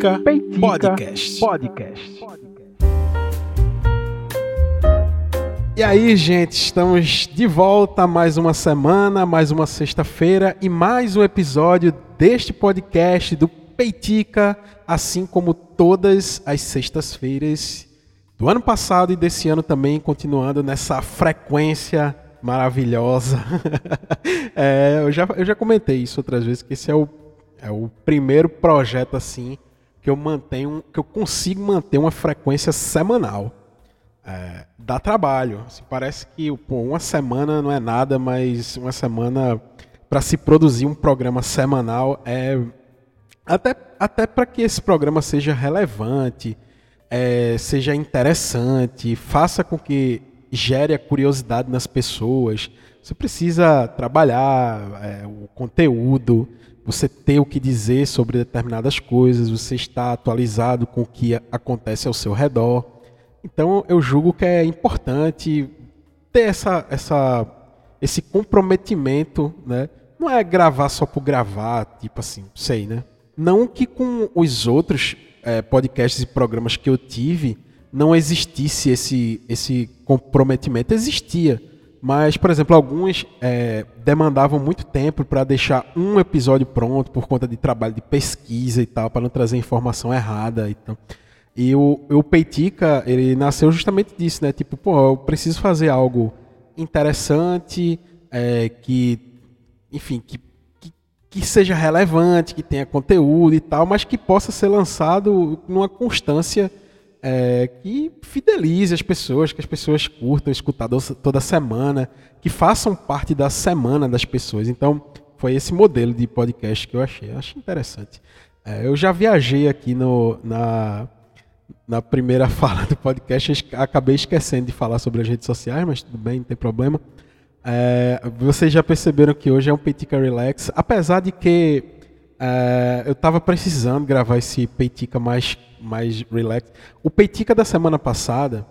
Peitica, Peitica Podcast. Podcast. E aí, gente, estamos de volta mais uma semana, mais uma sexta-feira e mais um episódio deste podcast do Peitica, assim como todas as sextas-feiras do ano passado e desse ano também, continuando nessa frequência maravilhosa. é, eu, já, eu já comentei isso outras vezes, que esse é o é o primeiro projeto assim que eu mantenho, que eu consigo manter uma frequência semanal. É, dá trabalho. Assim, parece que pô, uma semana não é nada, mas uma semana para se produzir um programa semanal é até, até para que esse programa seja relevante, é, seja interessante, faça com que gere a curiosidade nas pessoas. Você precisa trabalhar é, o conteúdo, você ter o que dizer sobre determinadas coisas, você está atualizado com o que acontece ao seu redor. Então eu julgo que é importante ter essa, essa, esse comprometimento, né? Não é gravar só por gravar, tipo assim, sei, né? Não que com os outros é, podcasts e programas que eu tive não existisse esse, esse comprometimento. Existia mas, por exemplo, alguns é, demandavam muito tempo para deixar um episódio pronto por conta de trabalho de pesquisa e tal, para não trazer informação errada. Então. E o, o Peitica, ele nasceu justamente disso, né? Tipo, pô, eu preciso fazer algo interessante, é, que, enfim, que, que, que seja relevante, que tenha conteúdo e tal, mas que possa ser lançado numa constância é, que fidelize as pessoas, que as pessoas curtam escutar toda semana, que façam parte da semana das pessoas. Então, foi esse modelo de podcast que eu achei. Eu achei interessante. É, eu já viajei aqui no, na, na primeira fala do podcast, acabei esquecendo de falar sobre as redes sociais, mas tudo bem, não tem problema. É, vocês já perceberam que hoje é um Petica Relax, apesar de que é, eu estava precisando gravar esse Peitica mais mais relax. O Peitica da semana passada,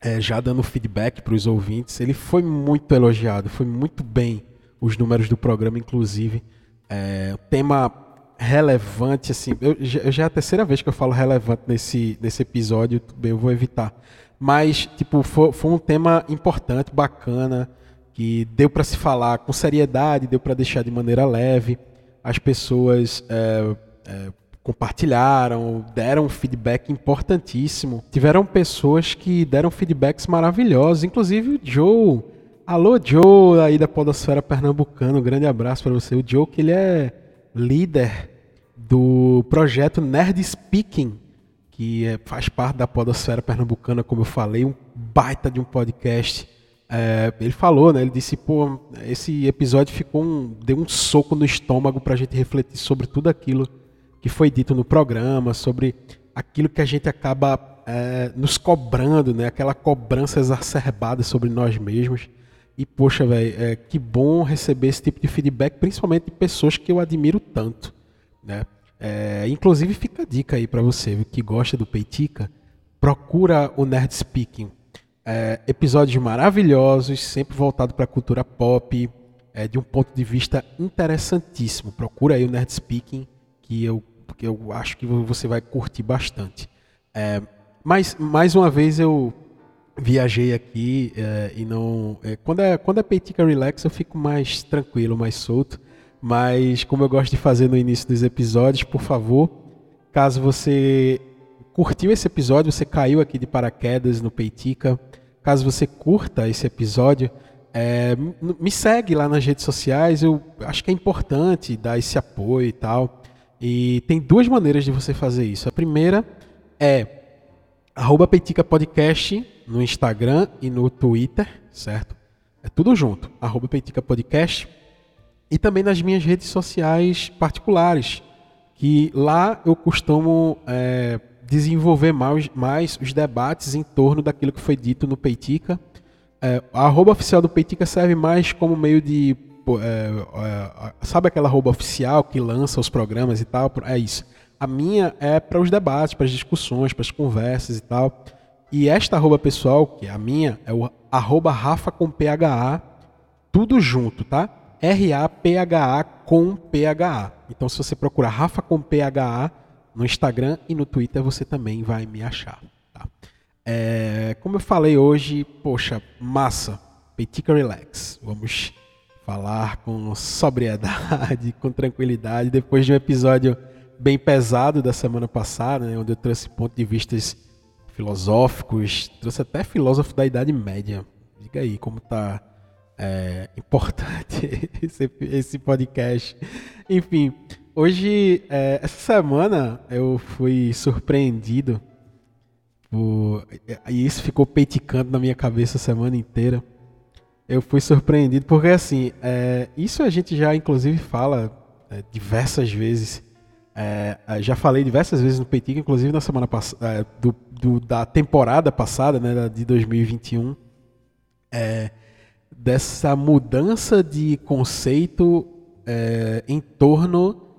é, já dando feedback para os ouvintes, ele foi muito elogiado, foi muito bem os números do programa, inclusive. É, tema relevante, assim, eu, eu, já é a terceira vez que eu falo relevante nesse, nesse episódio, bem, eu vou evitar. Mas, tipo, foi, foi um tema importante, bacana, que deu para se falar com seriedade, deu para deixar de maneira leve. As pessoas é, é, compartilharam, deram feedback importantíssimo. Tiveram pessoas que deram feedbacks maravilhosos, inclusive o Joe. Alô, Joe, aí da Podosfera Pernambucana, um grande abraço para você. O Joe, que ele é líder do projeto Nerd Speaking, que é, faz parte da Podosfera Pernambucana, como eu falei, um baita de um podcast. É, ele falou, né? Ele disse, pô, esse episódio ficou um, deu um soco no estômago para a gente refletir sobre tudo aquilo que foi dito no programa, sobre aquilo que a gente acaba é, nos cobrando, né? aquela cobrança exacerbada sobre nós mesmos. E, poxa, velho, é, que bom receber esse tipo de feedback, principalmente de pessoas que eu admiro tanto. Né? É, inclusive, fica a dica aí para você que gosta do Peitica, procura o Nerd Speaking. É, episódios maravilhosos, sempre voltado para a cultura pop, é, de um ponto de vista interessantíssimo. Procura aí o Nerd Speaking, que eu porque eu acho que você vai curtir bastante. É, mas, mais uma vez, eu viajei aqui é, e não. É, quando, é, quando é Peitica Relax, eu fico mais tranquilo, mais solto. Mas, como eu gosto de fazer no início dos episódios, por favor, caso você curtiu esse episódio, você caiu aqui de paraquedas no Peitica, caso você curta esse episódio, é, me segue lá nas redes sociais. Eu acho que é importante dar esse apoio e tal. E tem duas maneiras de você fazer isso. A primeira é arroba Peitica Podcast no Instagram e no Twitter, certo? É tudo junto, arroba Peitica Podcast. E também nas minhas redes sociais particulares, que lá eu costumo é, desenvolver mais, mais os debates em torno daquilo que foi dito no Peitica. É, a arroba oficial do Peitica serve mais como meio de é, é, sabe aquela roupa oficial que lança os programas e tal? É isso. A minha é para os debates, para as discussões, para as conversas e tal. E esta arroba pessoal, que é a minha, é o arroba Rafa com PHA, tudo junto, tá? R-A-P-H-A com PHA. Então, se você procurar Rafa com PHA, No Instagram e no Twitter você também vai me achar. Tá? É, como eu falei hoje, poxa, massa, Petica Relax. Vamos falar com sobriedade, com tranquilidade, depois de um episódio bem pesado da semana passada, né, onde eu trouxe pontos de vistas filosóficos, trouxe até filósofo da Idade Média. Diga aí como está é, importante esse, esse podcast. Enfim, hoje, é, essa semana, eu fui surpreendido por, e isso ficou peiticando na minha cabeça a semana inteira. Eu fui surpreendido porque, assim, é, isso a gente já, inclusive, fala é, diversas vezes. É, já falei diversas vezes no Peitica, inclusive na semana passada, é, do, do, da temporada passada, né, de 2021. É, dessa mudança de conceito é, em torno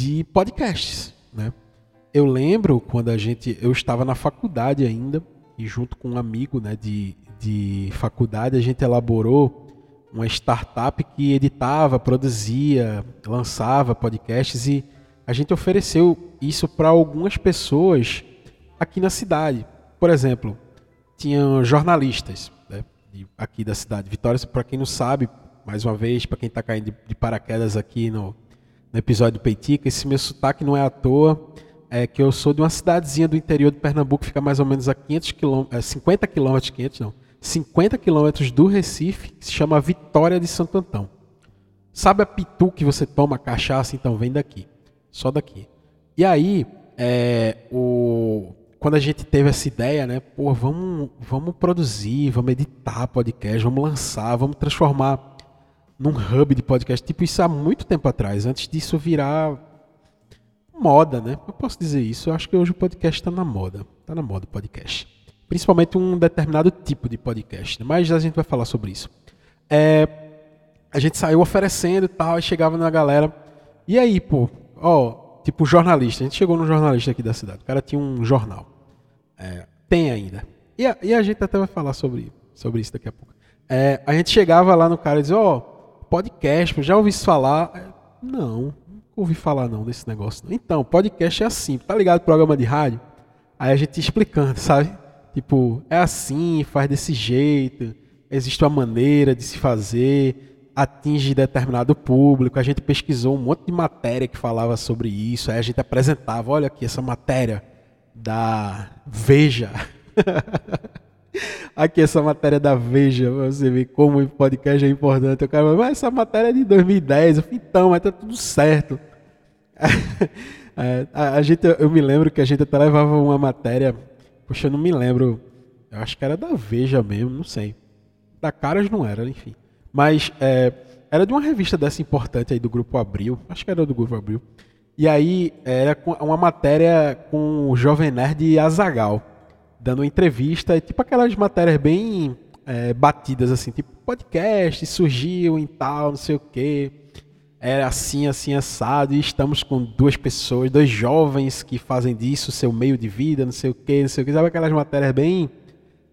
de podcasts, né? Eu lembro quando a gente, eu estava na faculdade ainda e junto com um amigo, né, de, de faculdade a gente elaborou uma startup que editava, produzia, lançava podcasts e a gente ofereceu isso para algumas pessoas aqui na cidade. Por exemplo, tinham jornalistas, de, aqui da cidade. Vitória, para quem não sabe, mais uma vez, para quem está caindo de, paraquedas aqui no, no episódio Peitica, esse meu sotaque não é à toa, é que eu sou de uma cidadezinha do interior de Pernambuco, fica mais ou menos a 500 km, é, 50 quilômetros, 500 não, 50 quilômetros do Recife, que se chama Vitória de Santo Antão. Sabe a pitu que você toma cachaça? Então vem daqui, só daqui. E aí, é, o, quando a gente teve essa ideia, né? Pô, vamos, vamos produzir, vamos editar podcast, vamos lançar, vamos transformar num hub de podcast. Tipo, isso há muito tempo atrás, antes disso virar moda, né? Eu posso dizer isso. Eu acho que hoje o podcast está na moda. Está na moda o podcast. Principalmente um determinado tipo de podcast. Né? Mas a gente vai falar sobre isso. É, a gente saiu oferecendo e tal, e chegava na galera. E aí, pô, ó, tipo jornalista. A gente chegou no jornalista aqui da cidade. O cara tinha um jornal. É, tem ainda. E a, e a, gente até vai falar sobre, sobre isso daqui a pouco. É, a gente chegava lá no cara e dizia, ó, oh, podcast, já ouvi isso falar? Não, não ouvi falar não desse negócio. Não. Então, podcast é assim, tá ligado programa de rádio? Aí a gente explicando, sabe? Tipo, é assim, faz desse jeito, existe uma maneira de se fazer, atinge determinado público. A gente pesquisou um monte de matéria que falava sobre isso, aí a gente apresentava, olha aqui essa matéria da Veja. Aqui essa matéria da Veja, você vê como o podcast é importante. Eu quero, mas essa matéria é de 2010. Eu falei, então, mas tá tudo certo. É, a, a, gente, eu me lembro que a gente até levava uma matéria, poxa, eu não me lembro, eu acho que era da Veja mesmo, não sei. Da Caras não era, enfim. Mas é, era de uma revista dessa importante aí do Grupo Abril, acho que era do Grupo Abril. E aí era uma matéria com o Jovem Nerd e Azagal, dando uma entrevista, tipo aquelas matérias bem é, batidas, assim, tipo podcast surgiu em tal, não sei o quê. Era assim, assim, assado, e estamos com duas pessoas, dois jovens que fazem disso seu meio de vida, não sei o quê, não sei o quê. Sabe aquelas matérias bem.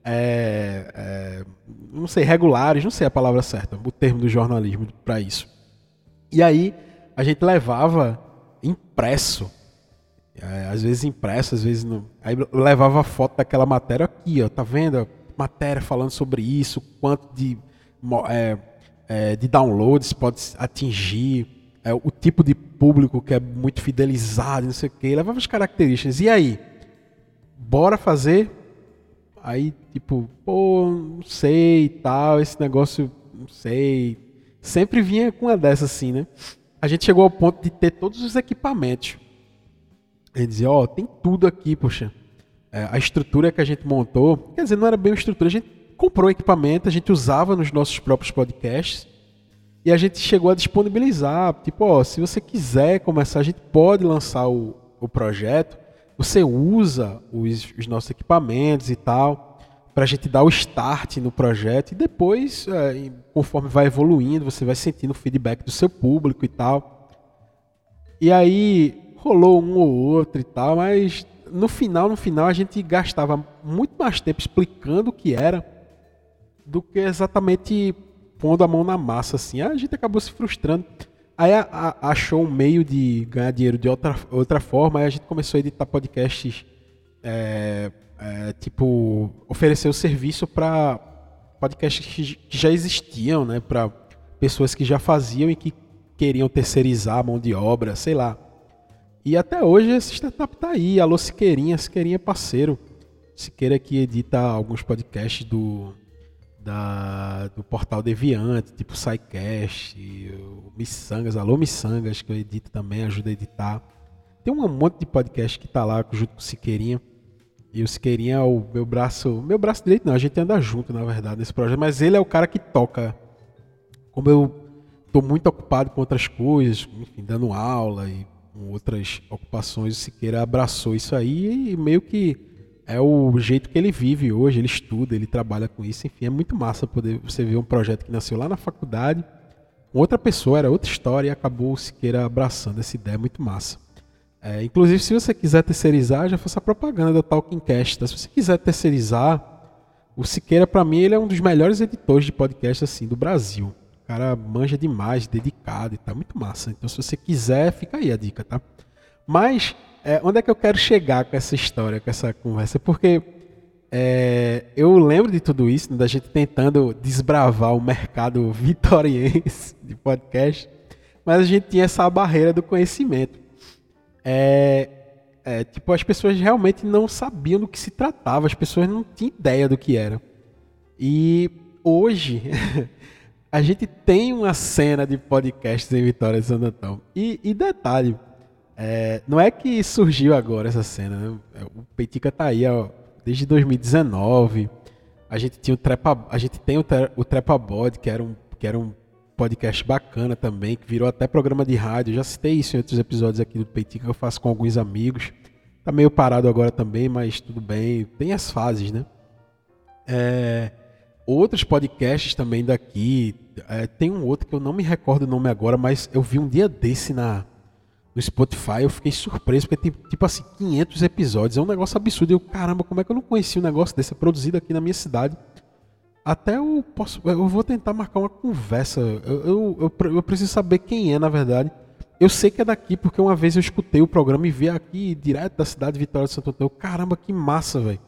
É, é, não sei, regulares, não sei a palavra certa, o termo do jornalismo para isso. E aí a gente levava impresso. É, às vezes impresso, às vezes não. Aí levava a foto daquela matéria aqui, ó, tá vendo? Matéria falando sobre isso, quanto de, é, é, de downloads pode atingir, é, o tipo de público que é muito fidelizado, não sei o quê. Levava as características. E aí? Bora fazer? Aí, tipo, pô, não sei e tal, esse negócio, não sei. Sempre vinha com uma dessa assim, né? a gente chegou ao ponto de ter todos os equipamentos. Gente dizia, ó, oh, tem tudo aqui, poxa. É, a estrutura que a gente montou, quer dizer, não era bem uma estrutura, a gente comprou equipamento, a gente usava nos nossos próprios podcasts e a gente chegou a disponibilizar, tipo, ó, se você quiser começar, a gente pode lançar o, o projeto, você usa os, os nossos equipamentos e tal para a gente dar o start no projeto e depois, é, conforme vai evoluindo, você vai sentindo o feedback do seu público e tal. E aí rolou um ou outro e tal, mas no final, no final a gente gastava muito mais tempo explicando o que era do que exatamente pondo a mão na massa assim. A gente acabou se frustrando Aí a, a, achou um meio de ganhar dinheiro de outra, outra forma, aí a gente começou a editar podcasts, é, é, tipo, oferecer o serviço para podcasts que, já existiam, né? Para pessoas que já faziam e que queriam terceirizar a mão de obra, sei lá. E até hoje esse startup tá aí, alô Siqueirinha, Siqueirinha é parceiro. Siqueira que edita alguns podcasts do, da, do portal Deviante, tipo SciCast, Missangas, Alô Missangas, que eu edito também, ajuda a editar. Tem um monte de podcast que tá lá junto com o Siqueirinha. E o Siqueirinha é o meu braço. Meu braço direito não, a gente anda junto, na verdade, nesse projeto. Mas ele é o cara que toca. Como eu tô muito ocupado com outras coisas, enfim, dando aula e com outras ocupações, o Siqueira abraçou isso aí e meio que é o jeito que ele vive hoje, ele estuda, ele trabalha com isso, enfim, é muito massa poder você ver um projeto que nasceu lá na faculdade, outra pessoa, era outra história e acabou o Siqueira abraçando essa ideia, muito massa. É, inclusive, se você quiser terceirizar, já faça a propaganda da Talking Cast. Tá? Se você quiser terceirizar, o Siqueira, para mim, ele é um dos melhores editores de podcast assim do Brasil. Cara manja demais, dedicado e tá muito massa. Então, se você quiser, fica aí a dica, tá? Mas é, onde é que eu quero chegar com essa história, com essa conversa? Porque é, eu lembro de tudo isso, né, da gente tentando desbravar o mercado vitoriense de podcast, mas a gente tinha essa barreira do conhecimento. É, é, tipo, as pessoas realmente não sabiam do que se tratava, as pessoas não tinham ideia do que era. E hoje a gente tem uma cena de podcasts em Vitória de Santo Antão. E, e detalhe, é, não é que surgiu agora essa cena, né? É, o Peitica tá aí ó, desde 2019. A gente tinha o Trepa, a gente tem o, o Trepa que era um que era um podcast bacana também, que virou até programa de rádio. Já citei isso em outros episódios aqui do Peitica que eu faço com alguns amigos. Tá meio parado agora também, mas tudo bem. Tem as fases, né? É, outros podcasts também daqui. É, tem um outro que eu não me recordo o nome agora, mas eu vi um dia desse na no Spotify, eu fiquei surpreso, porque tem, tipo assim, 500 episódios, é um negócio absurdo. Eu, caramba, como é que eu não conhecia um negócio desse? É produzido aqui na minha cidade. Até eu posso, eu vou tentar marcar uma conversa. Eu, eu, eu, eu preciso saber quem é, na verdade. Eu sei que é daqui, porque uma vez eu escutei o programa e vi aqui, direto da cidade de Vitória de Santo Antônio. Caramba, que massa, velho.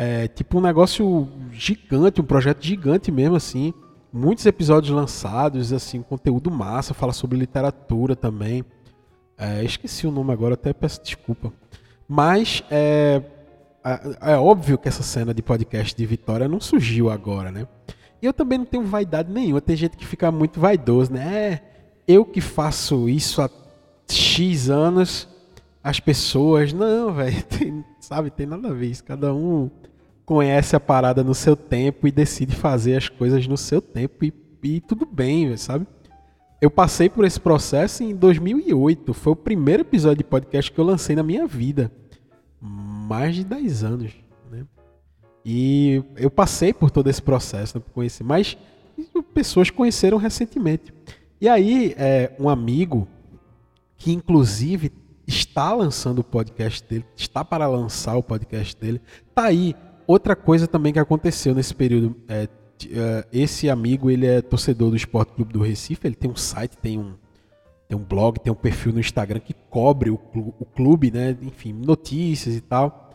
É tipo um negócio gigante, um projeto gigante mesmo, assim. Muitos episódios lançados, assim, conteúdo massa, fala sobre literatura também. É, esqueci o nome agora, até peço desculpa. Mas é, é, óbvio que essa cena de podcast de Vitória não surgiu agora, né? E eu também não tenho vaidade nenhuma. Tem gente que fica muito vaidoso, né? É, eu que faço isso há X anos, as pessoas. Não, velho, sabe? Tem nada a ver isso. Cada um conhece a parada no seu tempo e decide fazer as coisas no seu tempo e, e tudo bem, sabe? Eu passei por esse processo em 2008. Foi o primeiro episódio de podcast que eu lancei na minha vida. Mais de 10 anos. Né? E eu passei por todo esse processo, né, conhecer. Mas pessoas conheceram recentemente. E aí, é, um amigo, que inclusive está lançando o podcast dele, está para lançar o podcast dele, tá aí. Outra coisa também que aconteceu nesse período é, uh, esse amigo ele é torcedor do Esporte Clube do Recife, ele tem um site, tem um, tem um blog, tem um perfil no Instagram que cobre o, clube, né? Enfim, notícias e tal.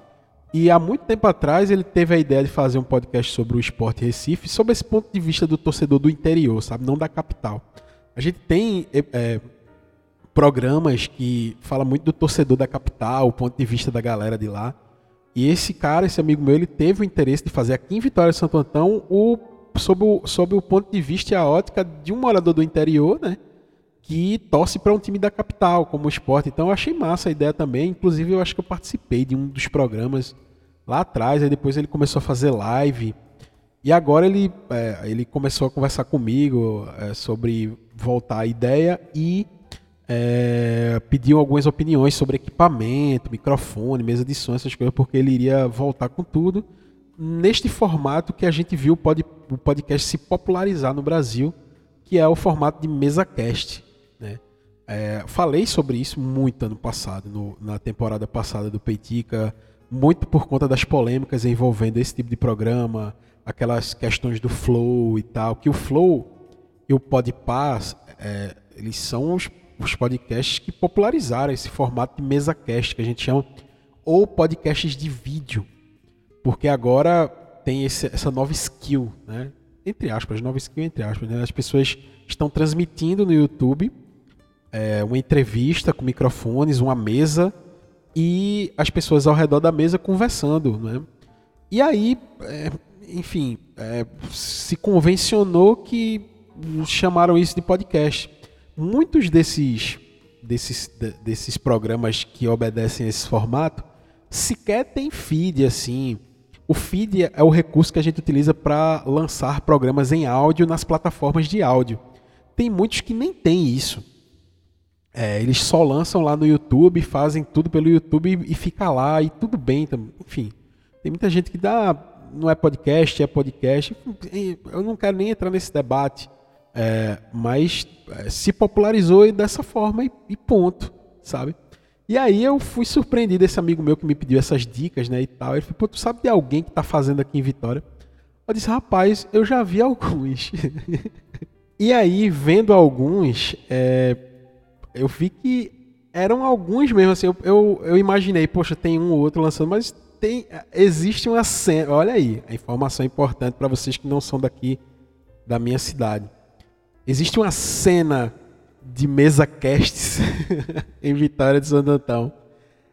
E há muito tempo atrás ele teve a ideia de fazer um podcast sobre o esporte Recife, sob esse ponto de vista do torcedor do interior, sabe? Não da capital. A gente tem é, programas que falam muito do torcedor da capital, o ponto de vista da galera de lá. E esse cara, esse amigo meu, ele teve o interesse de fazer aqui em Vitória de Santo Antão o sob o, sob o ponto de vista e a ótica de um morador do interior, né? Que torce para um time da capital, como o esporte. Então eu achei massa a ideia também. Inclusive, eu acho que eu participei de um dos programas lá atrás. Aí depois ele começou a fazer live. E agora ele, é, ele começou a conversar comigo é, sobre voltar a ideia e é, pediu algumas opiniões sobre equipamento, microfone, mesa de som, essas coisas, porque ele iria voltar com tudo neste formato que a gente viu o podcast se popularizar no Brasil, que é o formato de mesa cast. Né? É, falei sobre isso muito ano passado, no, na temporada passada do Peitica, muito por conta das polêmicas envolvendo esse tipo de programa, aquelas questões do flow e tal, que o flow e o podpass, é, eles são os, os podcasts que popularizaram esse formato de mesa cast que a gente chama, ou podcasts de vídeo, porque agora tem esse, essa nova skill, né? Entre aspas, nova skill entre aspas, né? As pessoas estão transmitindo no YouTube é, uma entrevista com microfones, uma mesa e as pessoas ao redor da mesa conversando, né? E aí, é, enfim, é, se convencionou que chamaram isso de podcast. Muitos desses, desses, desses programas que obedecem a esse formato sequer tem feed assim. O feed é o recurso que a gente utiliza para lançar programas em áudio nas plataformas de áudio. Tem muitos que nem tem isso. É, eles só lançam lá no YouTube, fazem tudo pelo YouTube e fica lá e tudo bem. Enfim, tem muita gente que dá, não é podcast, é podcast. Eu não quero nem entrar nesse debate, é, mas é, se popularizou dessa forma e, e, ponto, sabe? E aí eu fui surpreendido esse amigo meu que me pediu essas dicas, né, e tal. Ele falou, pô, tu sabe de alguém que está fazendo aqui em Vitória? Eu disse, rapaz, eu já vi alguns. e aí, vendo alguns, é, eu vi que eram alguns mesmo, assim, eu, eu, eu, imaginei, poxa, tem um ou outro lançando, mas tem, existe uma cena, olha aí, a informação importante para vocês que não são daqui da minha cidade. Existe uma cena de mesa casts em Vitória de Santo Antão.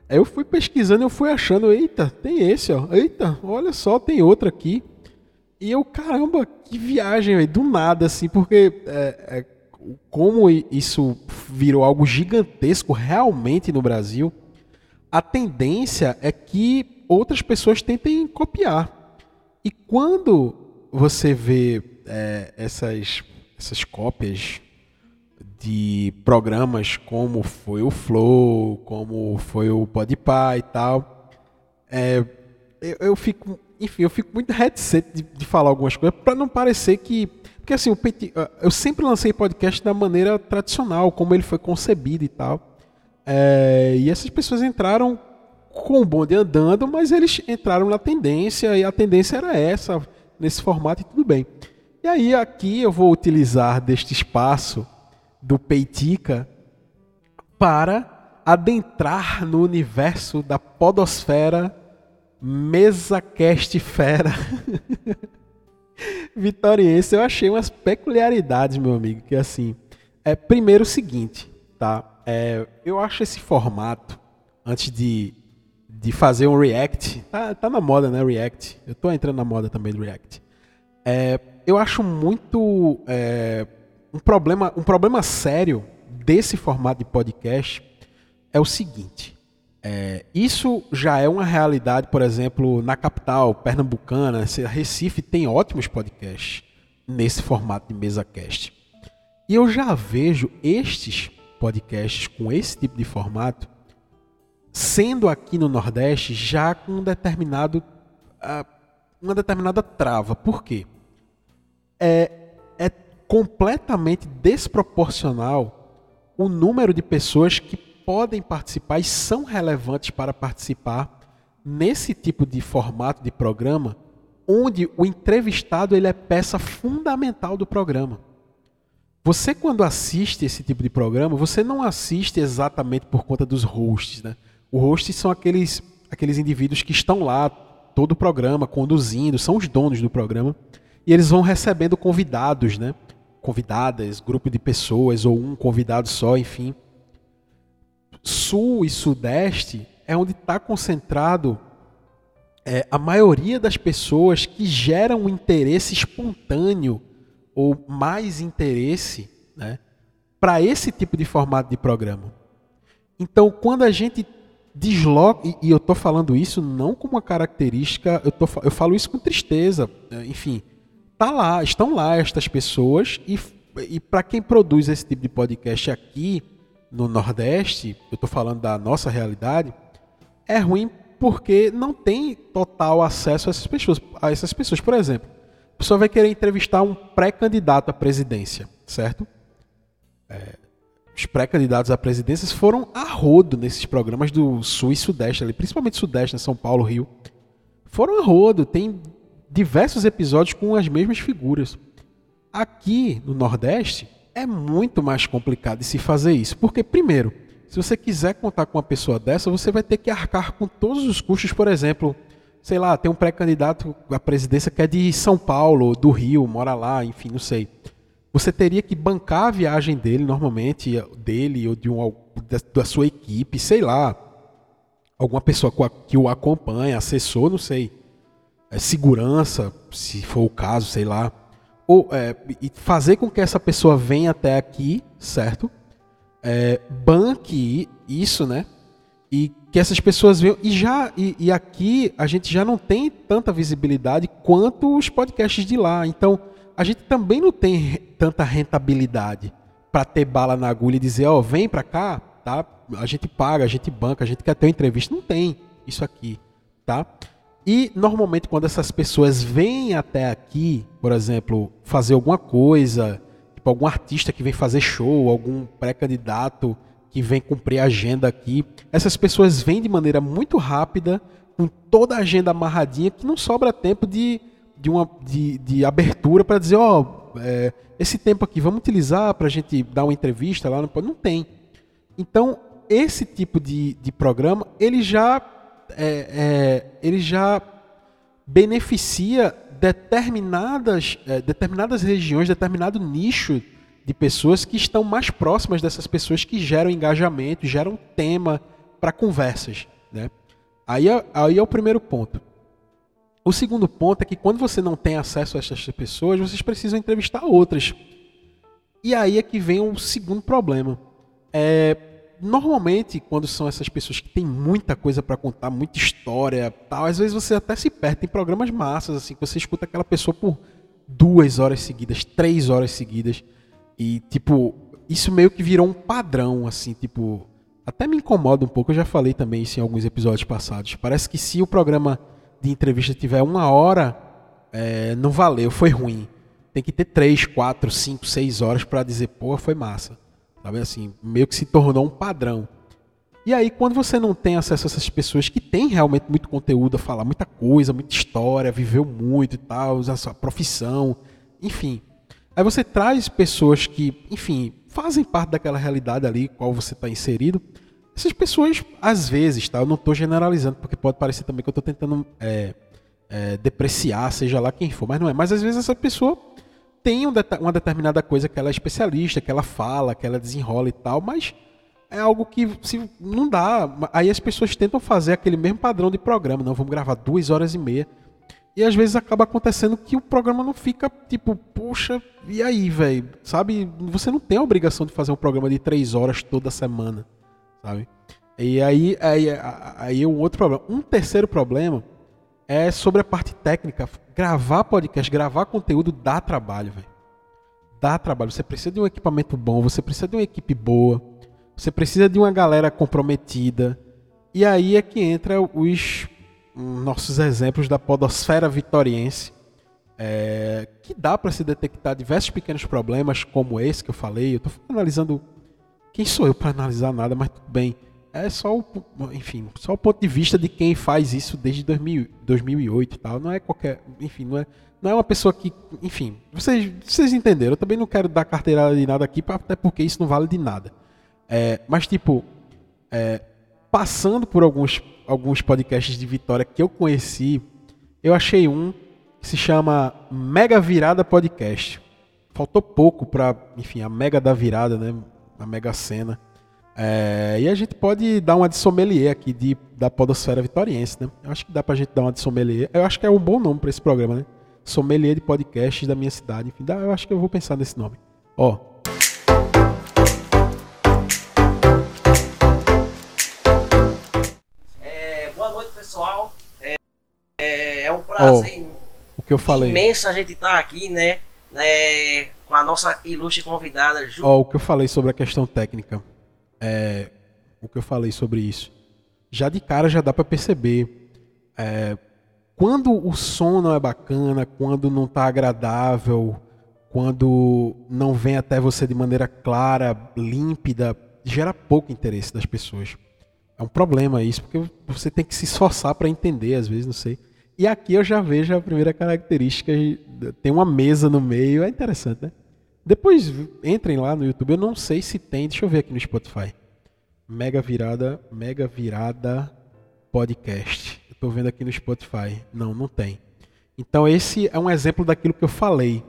Aí eu fui pesquisando, eu fui achando, eita, tem esse, ó. Eita, olha só, tem outro aqui. E eu, caramba, que viagem, véio, do nada, assim, porque é, é, como isso virou algo gigantesco realmente no Brasil, a tendência é que outras pessoas tentem copiar. E quando você vê é, essas, essas cópias de programas como foi o Flow, como foi o Podpah e tal, é, eu, eu, fico, enfim, eu fico muito reticente de, de falar algumas coisas para não parecer que porque assim, ah, eu sempre lancei podcast da maneira tradicional, como ele foi concebido e tal. É, e essas pessoas entraram com o bonde andando, mas eles entraram na tendência, e a tendência era essa, nesse formato, e tudo bem. E aí aqui eu vou utilizar deste espaço do Peitica para adentrar no universo da podosfera mesa cast fera vitoriense, eu achei umas peculiaridades, meu amigo, que assim, é primeiro o seguinte, tá? É, eu acho esse formato antes de, de fazer um react, tá, tá na moda, né, react. Eu tô entrando na moda também do react. É, eu acho muito é, um problema, um problema sério desse formato de podcast é o seguinte. É, isso já é uma realidade, por exemplo, na capital pernambucana, Recife tem ótimos podcasts nesse formato de mesa cast. E eu já vejo estes podcasts com esse tipo de formato sendo aqui no Nordeste já com um determinado, uh, uma determinada trava. Por quê? É, é completamente desproporcional o número de pessoas que podem participar e são relevantes para participar nesse tipo de formato de programa, onde o entrevistado ele é peça fundamental do programa. Você quando assiste esse tipo de programa, você não assiste exatamente por conta dos hosts, né? Os hosts são aqueles aqueles indivíduos que estão lá todo o programa conduzindo, são os donos do programa, e eles vão recebendo convidados, né? Convidadas, grupo de pessoas ou um convidado só, enfim sul e sudeste é onde está concentrado é, a maioria das pessoas que geram um interesse espontâneo ou mais interesse né, para esse tipo de formato de programa. Então, quando a gente desloca, e, e eu estou falando isso não como uma característica, eu, tô, eu falo isso com tristeza, é, enfim, tá lá, estão lá estas pessoas e, e para quem produz esse tipo de podcast aqui, no Nordeste, eu estou falando da nossa realidade, é ruim porque não tem total acesso a essas pessoas. A essas pessoas. Por exemplo, a pessoa vai querer entrevistar um pré-candidato à presidência, certo? É, os pré-candidatos à presidência foram a rodo nesses programas do Sul e Sudeste, ali, principalmente Sudeste, né, São Paulo, Rio. Foram a rodo, tem diversos episódios com as mesmas figuras. Aqui no Nordeste, é muito mais complicado de se fazer isso. Porque, primeiro, se você quiser contar com uma pessoa dessa, você vai ter que arcar com todos os custos, por exemplo, sei lá, tem um pré-candidato à presidência que é de São Paulo, do Rio, mora lá, enfim, não sei. Você teria que bancar a viagem dele, normalmente, dele ou de um, da, sua equipe, sei lá, alguma pessoa que o acompanha, assessor, não sei, é, segurança, se for o caso, sei lá, ou é, fazer com que essa pessoa venha até aqui, certo? É, banque isso, né? E que essas pessoas venham. E já e, e, aqui a gente já não tem tanta visibilidade quanto os podcasts de lá. Então a gente também não tem tanta rentabilidade para ter bala na agulha e dizer, ó, oh, vem para cá, tá? A gente paga, a gente banca, a gente quer ter uma entrevista. Não tem isso aqui, tá? E normalmente quando essas pessoas vêm até aqui, por exemplo, fazer alguma coisa, tipo algum artista que vem fazer show, algum pré-candidato que vem cumprir a agenda aqui, essas pessoas vêm de maneira muito rápida, com toda a agenda amarradinha, que não sobra tempo de, de, uma, de, de abertura para dizer, ó, oh, é, esse tempo aqui vamos utilizar para a gente dar uma entrevista lá, não, não tem. Então, esse tipo de, de programa, ele já é, é, ele já beneficia determinadas, é, determinadas regiões, determinado nicho de pessoas que estão mais próximas dessas pessoas que geram engajamento, geram tema para conversas. Né? Aí, é, aí é o primeiro ponto. O segundo ponto é que quando você não tem acesso a essas pessoas, vocês precisam entrevistar outras. E aí é que vem o segundo problema. É, normalmente, quando são essas pessoas que têm muita coisa para contar, muita história, tal, às vezes você até se perde. Tem programas massas, assim, que você escuta aquela pessoa por duas horas seguidas, três horas seguidas. E, tipo, isso meio que virou um padrão, assim, tipo. Até me incomoda um pouco, eu já falei também isso em alguns episódios passados. Parece que se o programa de entrevista tiver uma hora, é, não valeu, foi ruim. Tem que ter três, quatro, cinco, seis horas para dizer, pô, foi massa. Sabe assim, meio que se tornou um padrão. E aí, quando você não tem acesso a essas pessoas que têm realmente muito conteúdo a falar, muita coisa, muita história, viveu muito e tal, a sua profissão, enfim. Aí você traz pessoas que, enfim, fazem parte daquela realidade ali qual você está inserido. Essas pessoas, às vezes, tá? Eu não estou generalizando, porque pode parecer também que eu estou tentando é, é, depreciar, seja lá quem for, mas não é. Mas às vezes essa pessoa tem uma determinada coisa que ela é especialista, que ela fala, que ela desenrola e tal, mas é algo que se não dá. Aí as pessoas tentam fazer aquele mesmo padrão de programa, não, vamos gravar duas horas e meia. E às vezes acaba acontecendo que o programa não fica tipo, poxa, e aí, velho? Sabe? Você não tem a obrigação de fazer um programa de três horas toda semana, sabe? E aí, aí, aí é um outro problema. Um terceiro problema é sobre a parte técnica. Gravar podcast, gravar conteúdo dá trabalho, velho. Dá trabalho. Você precisa de um equipamento bom, você precisa de uma equipe boa, você precisa de uma galera comprometida. E aí é que entra os nossos exemplos da podosfera vitoriense, é, que dá para se detectar diversos pequenos problemas como esse que eu falei. Eu estou analisando quem sou eu para analisar nada, mas tudo bem é só o, enfim, só o ponto de vista de quem faz isso desde 2000, 2008 e tal. Não é qualquer, enfim, não é, não é uma pessoa que, enfim, vocês, vocês entenderam. Eu também não quero dar carteirada de nada aqui, até porque isso não vale de nada. É, mas tipo, é, passando por alguns, alguns podcasts de Vitória que eu conheci, eu achei um que se chama Mega Virada Podcast. Faltou pouco para, enfim, a mega da virada, né? A mega cena. É, e a gente pode dar uma de sommelier aqui de, da podosfera vitoriense, né? Eu acho que dá pra gente dar uma de sommelier. Eu acho que é um bom nome para esse programa, né? Sommelier de podcasts da minha cidade. Enfim, dá, eu acho que eu vou pensar nesse nome. Ó. É, boa noite, pessoal. É, é, é um prazer o que eu falei. imenso a gente estar tá aqui, né? É, com a nossa ilustre convidada. Ju... Ó, o que eu falei sobre a questão técnica é, o que eu falei sobre isso, já de cara já dá para perceber é, quando o som não é bacana, quando não está agradável, quando não vem até você de maneira clara, límpida, gera pouco interesse das pessoas. É um problema isso, porque você tem que se esforçar para entender, às vezes, não sei. E aqui eu já vejo a primeira característica, tem uma mesa no meio, é interessante, né? Depois entrem lá no YouTube. Eu não sei se tem. Deixa eu ver aqui no Spotify. Mega Virada, Mega Virada Podcast. Eu tô vendo aqui no Spotify. Não, não tem. Então esse é um exemplo daquilo que eu falei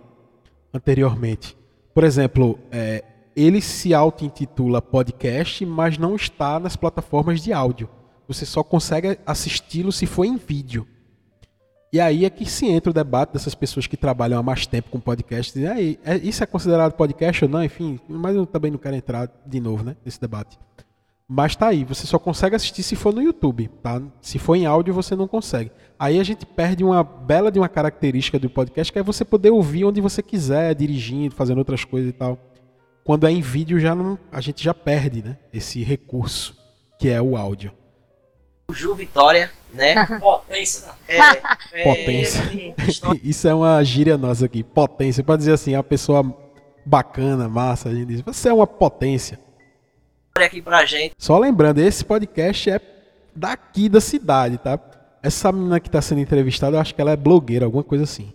anteriormente. Por exemplo, é, ele se auto-intitula podcast, mas não está nas plataformas de áudio. Você só consegue assisti-lo se for em vídeo. E aí é que se entra o debate dessas pessoas que trabalham há mais tempo com podcast. E aí, é, isso é considerado podcast ou não? Enfim, mas eu também não quero entrar de novo né, nesse debate. Mas tá aí, você só consegue assistir se for no YouTube, tá? Se for em áudio, você não consegue. Aí a gente perde uma bela de uma característica do podcast, que é você poder ouvir onde você quiser, dirigindo, fazendo outras coisas e tal. Quando é em vídeo, já não, a gente já perde, né? Esse recurso que é o áudio. Ju Vitória, né? Potência. É, é, Potência. Isso é uma gíria nossa aqui. Potência. Pode dizer assim, a pessoa bacana, massa. A gente diz, você é uma potência aqui pra gente. Só lembrando, esse podcast é daqui da cidade, tá? Essa menina que está sendo entrevistada, eu acho que ela é blogueira, alguma coisa assim.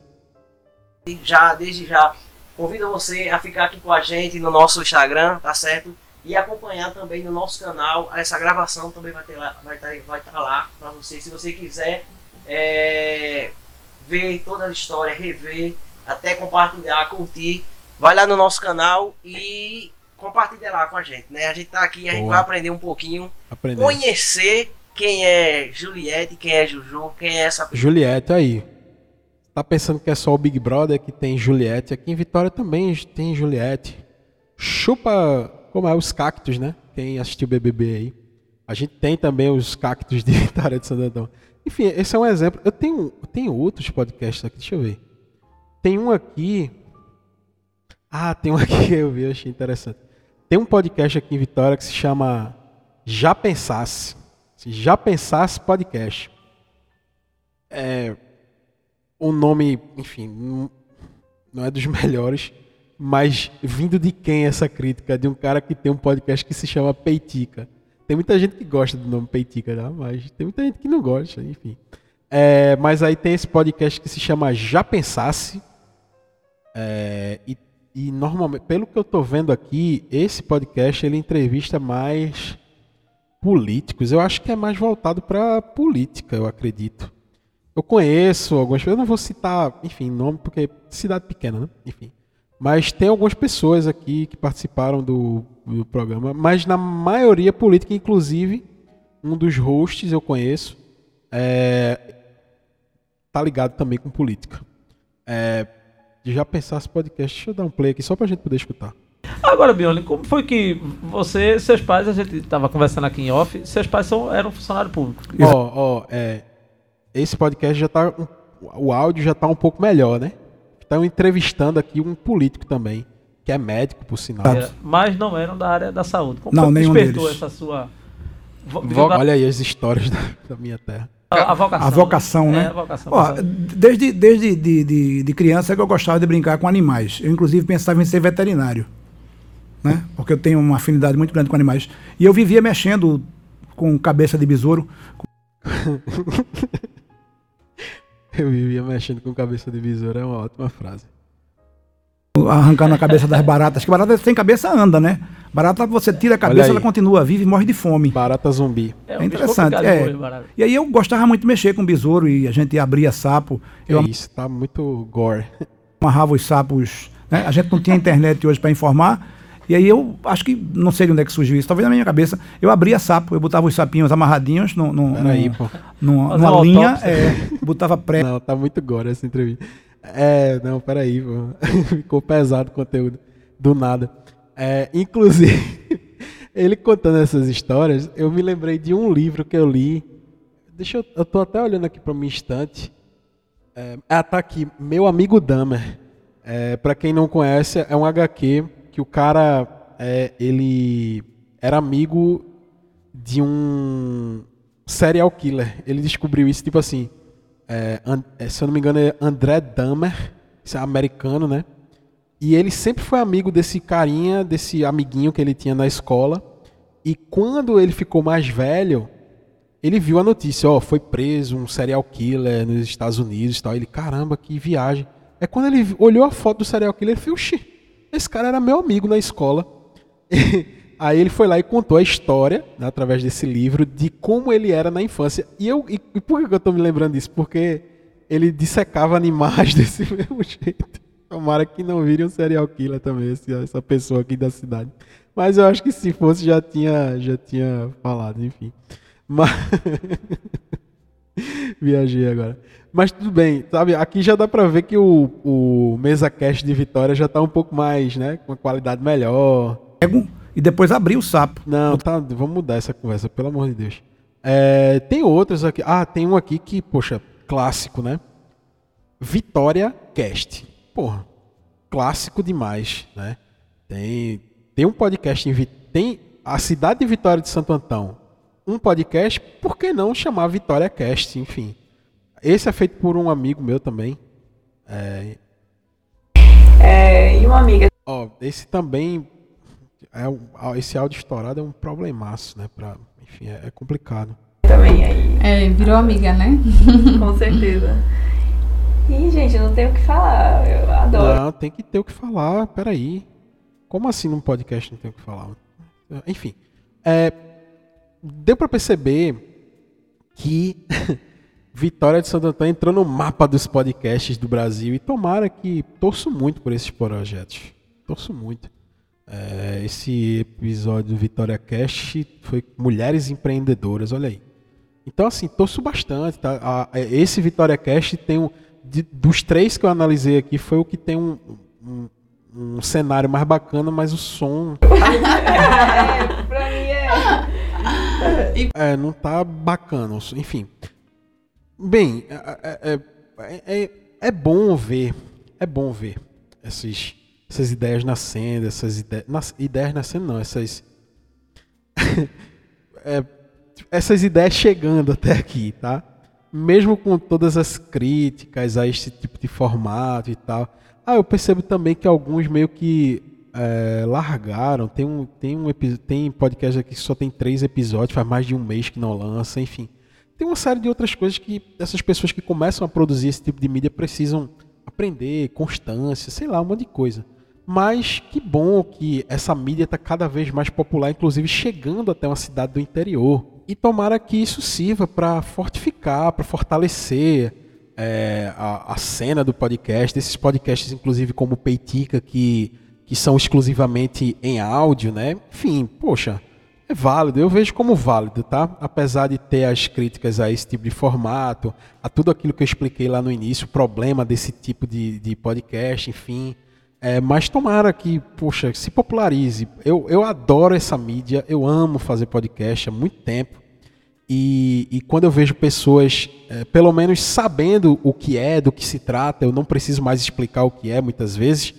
Já, desde já, convido você a ficar aqui com a gente no nosso Instagram, tá certo? E acompanhar também no nosso canal. Essa gravação também vai estar lá, vai estar, vai estar lá para você. Se você quiser é, ver toda a história, rever, até compartilhar, curtir, vai lá no nosso canal e compartilha lá com a gente, né? A gente tá aqui, a gente vai aprender um pouquinho, Aprender. conhecer quem é Juliette, quem é Juju, quem é essa pessoa. Juliette aí. Tá pensando que é só o Big Brother que tem Juliette? Aqui em Vitória também tem Juliette. Chupa, como é, os cactos, né? Quem assistiu BBB aí. A gente tem também os cactos de Vitória de Santo Antão. Enfim, esse é um exemplo. Eu tenho, eu tenho outros podcasts aqui, deixa eu ver. Tem um aqui. Ah, tem um aqui que eu vi, eu achei interessante. Tem um podcast aqui em Vitória que se chama Já Pensasse. Já Pensasse Podcast. É um nome, enfim, não é dos melhores, mas vindo de quem essa crítica? De um cara que tem um podcast que se chama Peitica. Tem muita gente que gosta do nome Peitica, né? mas tem muita gente que não gosta, enfim. É, mas aí tem esse podcast que se chama Já Pensasse. É, e e normalmente, pelo que eu estou vendo aqui, esse podcast ele entrevista mais políticos. Eu acho que é mais voltado para política, eu acredito. Eu conheço algumas pessoas, eu não vou citar, enfim, nome porque cidade pequena, né? Enfim. Mas tem algumas pessoas aqui que participaram do, do programa, mas na maioria política, inclusive um dos hosts eu conheço, é, tá ligado também com política. É, já pensar esse podcast. Deixa eu dar um play aqui só pra gente poder escutar. Agora, Bione, como foi que você, seus pais, a gente estava conversando aqui em off, seus pais são, eram funcionário público? Ó, ó, é, esse podcast já tá, o áudio já tá um pouco melhor, né? Estão entrevistando aqui um político também, que é médico, por sinal. É, mas não eram da área da saúde. Como não, nenhum despertou deles. essa sua... Olha aí as histórias da, da minha terra. A, a, vocação. A vocação, né? É, a vocação, Ó, desde desde de, de, de criança que eu gostava de brincar com animais. Eu, inclusive, pensava em ser veterinário. Né? Porque eu tenho uma afinidade muito grande com animais. E eu vivia mexendo com cabeça de besouro. eu vivia mexendo com cabeça de besouro, é uma ótima frase arrancando a cabeça das baratas. Que barata sem cabeça anda, né? Barata, você tira a cabeça, ela continua viva e morre de fome. Barata zumbi. É, um é interessante. É. E aí eu gostava muito de mexer com besouro e a gente abria sapo. Eu... É isso, tá muito gore. Amarrava os sapos. Né? A gente não tinha internet hoje para informar. E aí eu acho que, não sei de onde é que surgiu isso, talvez na minha cabeça, eu abria sapo, eu botava os sapinhos amarradinhos no, no, Peraí, pô. numa, numa linha, é, botava pré. Não, tá muito gore essa entrevista. É, não, peraí, pô. ficou pesado o conteúdo, do nada. É, inclusive, ele contando essas histórias, eu me lembrei de um livro que eu li. Deixa eu, eu tô até olhando aqui para minha estante. É, ah, tá aqui, Meu Amigo Damer. É, para quem não conhece, é um HQ que o cara, é, ele era amigo de um serial killer. Ele descobriu isso, tipo assim, é, é, se eu não me engano, é André Dahmer, esse é americano, né? E ele sempre foi amigo desse carinha, desse amiguinho que ele tinha na escola. E quando ele ficou mais velho, ele viu a notícia, ó, foi preso um serial killer nos Estados Unidos e tal. Ele, caramba, que viagem. É quando ele olhou a foto do serial killer, ele falou, Esse cara era meu amigo na escola. Aí ele foi lá e contou a história, né, através desse livro, de como ele era na infância. E eu e, e por que eu estou me lembrando disso? Porque ele dissecava animais desse mesmo jeito. Tomara que não vire um serial killer também, essa pessoa aqui da cidade. Mas eu acho que se fosse já tinha, já tinha falado, enfim. Mas... Viajei agora. Mas tudo bem, sabe? Aqui já dá pra ver que o, o Mesa Cast de Vitória já tá um pouco mais, né? Com uma qualidade melhor. E depois abrir o sapo. Não, tá, vamos mudar essa conversa, pelo amor de Deus. É, tem outros aqui. Ah, tem um aqui que, poxa, clássico, né? Vitória Cast. Porra, clássico demais, né? Tem, tem um podcast em tem a cidade de Vitória de Santo Antão. Um podcast, por que não chamar Vitória Cast, enfim. Esse é feito por um amigo meu também. É, é e uma amiga. Ó, esse também é esse áudio estourado é um problemaço, né? Pra, enfim, é, é complicado. Também aí. É, virou amiga, né? Com certeza. Ih, gente, não tenho o que falar. Eu adoro. Não, tem que ter o que falar. Peraí. Como assim num podcast não tem o que falar? Enfim. É, deu para perceber que Vitória de Santo Antônio entrou no mapa dos podcasts do Brasil e tomara que torço muito por esses projetos. Torço muito. É, esse episódio do Vitória Cast foi Mulheres Empreendedoras, olha aí. Então, assim, torço bastante. Tá? A, esse Vitória Cast tem um de, dos três que eu analisei aqui, foi o que tem um, um, um cenário mais bacana, mas o som. é, pra mim é. É, não tá bacana. Enfim. Bem, é, é, é, é bom ver. É bom ver essas, essas ideias nascendo, essas ideias. Nas, ideias nascendo não, essas. é, essas ideias chegando até aqui, tá? mesmo com todas as críticas a esse tipo de formato e tal, ah, eu percebo também que alguns meio que é, largaram. Tem um, tem um tem podcast aqui que só tem três episódios, faz mais de um mês que não lança, enfim. Tem uma série de outras coisas que essas pessoas que começam a produzir esse tipo de mídia precisam aprender, constância, sei lá, um monte de coisa. Mas que bom que essa mídia está cada vez mais popular, inclusive chegando até uma cidade do interior. E tomara que isso sirva para fortificar, para fortalecer é, a, a, cena do podcast, desses podcasts, inclusive como Peitica, que, que são exclusivamente em áudio, né? Enfim, poxa, é válido, eu vejo como válido, tá? Apesar de ter as críticas a esse tipo de formato, a tudo aquilo que eu expliquei lá no início, o problema desse tipo de, de podcast, enfim. É, mas tomara que, poxa, se popularize. Eu, eu adoro essa mídia, eu amo fazer podcast há muito tempo. E, e quando eu vejo pessoas, é, pelo menos sabendo o que é, do que se trata, eu não preciso mais explicar o que é muitas vezes,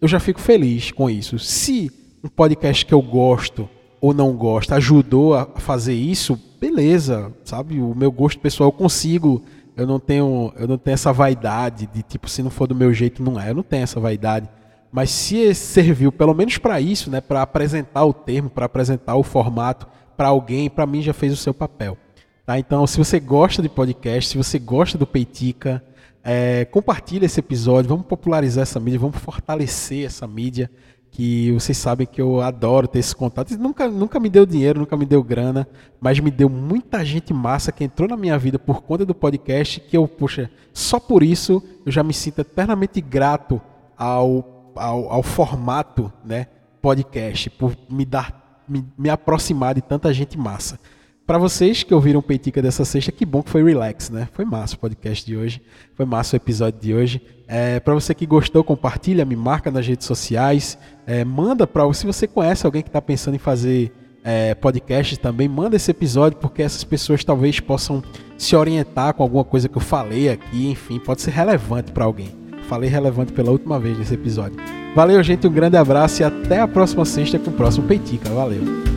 eu já fico feliz com isso. Se um podcast que eu gosto ou não gosto ajudou a fazer isso, beleza, sabe? O meu gosto pessoal eu consigo eu não tenho eu não tenho essa vaidade de tipo se não for do meu jeito não é eu não tenho essa vaidade mas se serviu pelo menos para isso, né, para apresentar o termo, para apresentar o formato para alguém, para mim já fez o seu papel. Tá? Então, se você gosta de podcast, se você gosta do Peitica, é, compartilhe esse episódio, vamos popularizar essa mídia, vamos fortalecer essa mídia, que vocês sabem que eu adoro ter esse contato. Nunca, nunca me deu dinheiro, nunca me deu grana, mas me deu muita gente massa que entrou na minha vida por conta do podcast, que eu, poxa, só por isso eu já me sinto eternamente grato ao ao, ao formato né, podcast, por me dar me, me aproximar de tanta gente massa. Para vocês que ouviram Peitica dessa sexta, que bom que foi relax, né? Foi massa o podcast de hoje, foi massa o episódio de hoje. É, para você que gostou, compartilha, me marca nas redes sociais, é, manda para se você conhece alguém que está pensando em fazer é, podcast também, manda esse episódio porque essas pessoas talvez possam se orientar com alguma coisa que eu falei aqui, enfim, pode ser relevante para alguém falei relevante pela última vez nesse episódio. Valeu, gente, um grande abraço e até a próxima sexta com o próximo Peitica. Valeu!